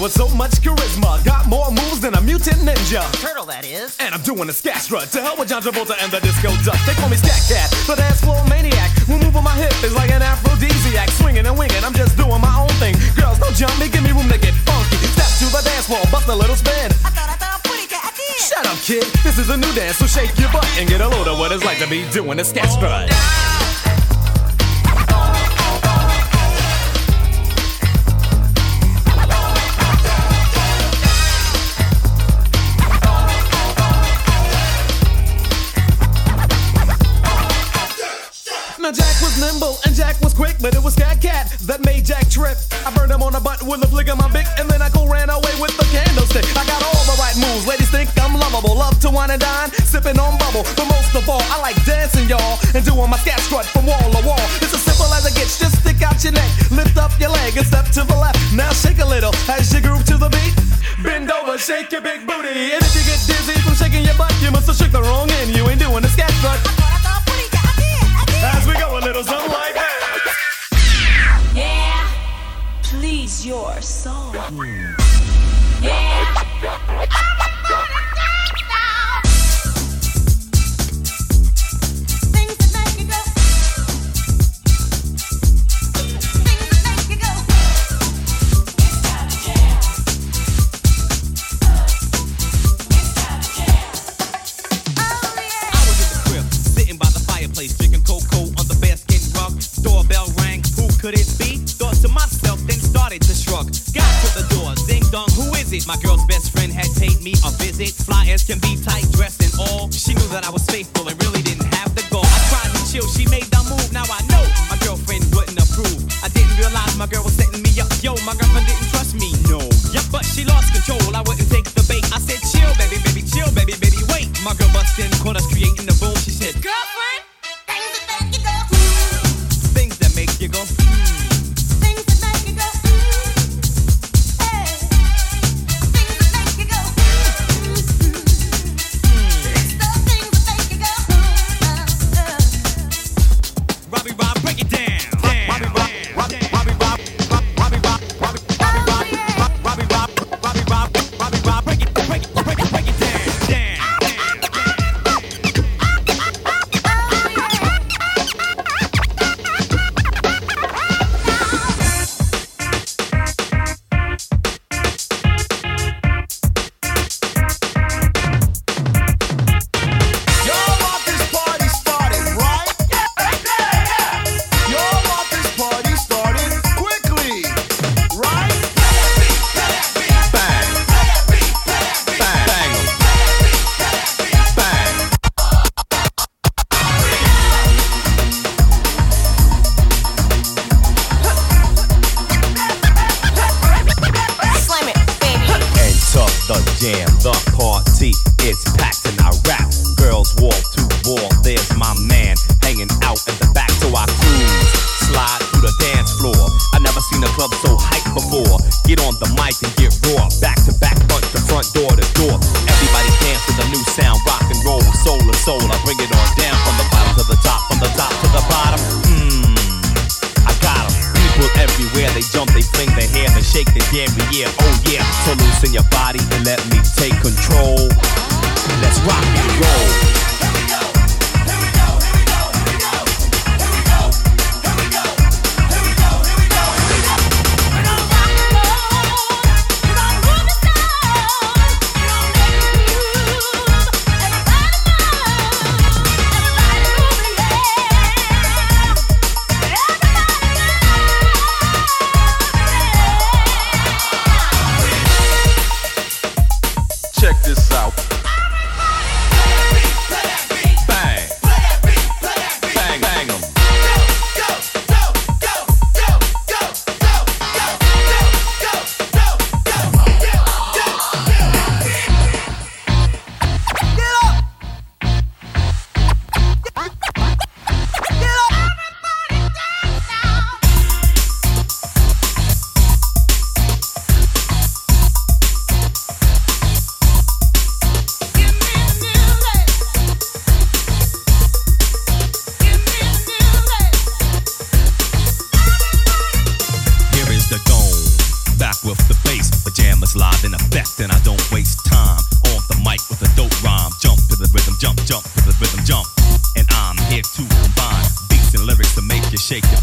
never seen a cat with so much charisma. Got more moves than a mutant ninja. Turtle, that is. And I'm doing a scat strut to hell with John Travolta and the disco duck. They call me Scat Cat, the dance floor maniac. Who move on my hip is like an aphrodisiac. Swinging and winging, I'm just doing my own thing. Girls, don't jump me, give me room to get funky. Step to the dance floor, bust a little spin. I thought I thought pretty cat. I did. Shut up, kid. This is a new dance, so shake your butt and get a load of what it's like to be doing a scat strut. Now Jack was nimble and Jack was quick, but it was Scat Cat that made Jack trip. I burned him on the butt with a flick of my Bic, and then I go ran away with the candlestick. I got all the right moves, ladies think I'm lovable. Love to wine and dine, sipping on bubble. But most of all, I like dancing, y'all, and doing my scat strut from wall to wall. It's as simple as it gets. Just stick out your neck, lift up your leg, and step to the left. Now shake a little as you groove to the beat. Bend over, shake your big booty, and if you get dizzy from shaking your butt, you must have shook the wrong end. You ain't doing the scat strut. As we go a little something like that. Yeah, please your soul. Hmm. Yeah. Things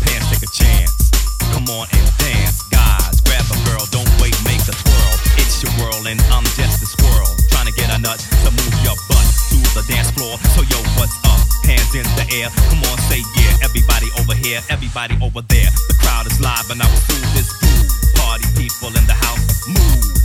take a chance. Come on and dance, guys. Grab a girl, don't wait, make a. It's your world and I'm just a squirrel. Trying to get a nut to move your butt to the dance floor. So yo, what's up? Hands in the air. Come on, say yeah. Everybody over here, everybody over there. The crowd is live and I will do this groove. Party people in the house, move.